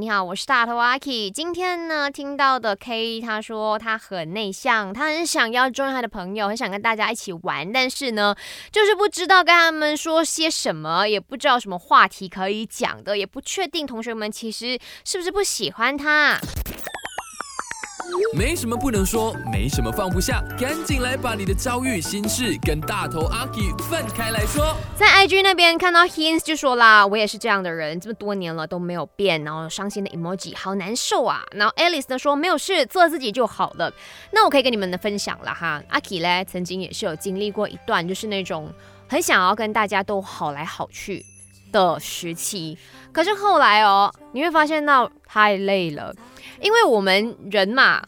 你好，我是大头阿 K。今天呢，听到的 K 他说他很内向，他很想要 join 他的朋友，很想跟大家一起玩，但是呢，就是不知道跟他们说些什么，也不知道什么话题可以讲的，也不确定同学们其实是不是不喜欢他。没什么不能说，没什么放不下，赶紧来把你的遭遇、心事跟大头阿 K 分开来说。在 IG 那边看到 Hins 就说啦，我也是这样的人，这么多年了都没有变，然后伤心的 emoji 好难受啊。然后 Alice 呢说没有事，做自己就好了。那我可以跟你们的分享了哈，阿 K 呢曾经也是有经历过一段，就是那种很想要跟大家都好来好去的时期，可是后来哦，你会发现到太累了。因为我们人嘛，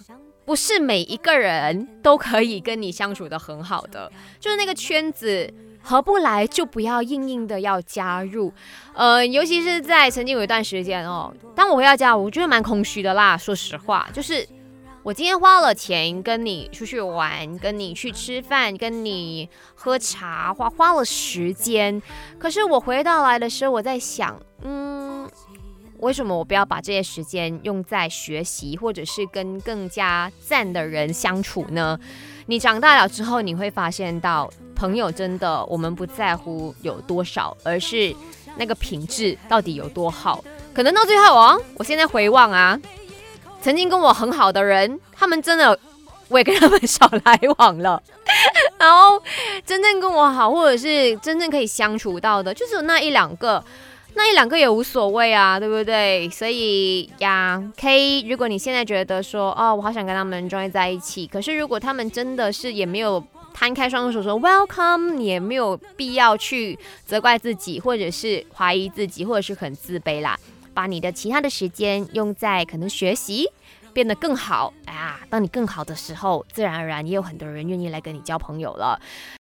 不是每一个人都可以跟你相处的很好的，就是那个圈子合不来，就不要硬硬的要加入。呃，尤其是在曾经有一段时间哦，当我回到家，我觉得蛮空虚的啦。说实话，就是我今天花了钱跟你出去玩，跟你去吃饭，跟你喝茶，花花了时间，可是我回到来的时候，我在想，为什么我不要把这些时间用在学习，或者是跟更加赞的人相处呢？你长大了之后，你会发现到朋友真的，我们不在乎有多少，而是那个品质到底有多好。可能到最后哦，我现在回望啊，曾经跟我很好的人，他们真的我也跟他们少来往了。然后真正跟我好，或者是真正可以相处到的，就是那一两个。那一两个也无所谓啊，对不对？所以呀，K，如果你现在觉得说，哦，我好想跟他们 join 在一起，可是如果他们真的是也没有摊开双手说 welcome，你也没有必要去责怪自己，或者是怀疑自己，或者是很自卑啦。把你的其他的时间用在可能学习，变得更好。哎呀，当你更好的时候，自然而然也有很多人愿意来跟你交朋友了。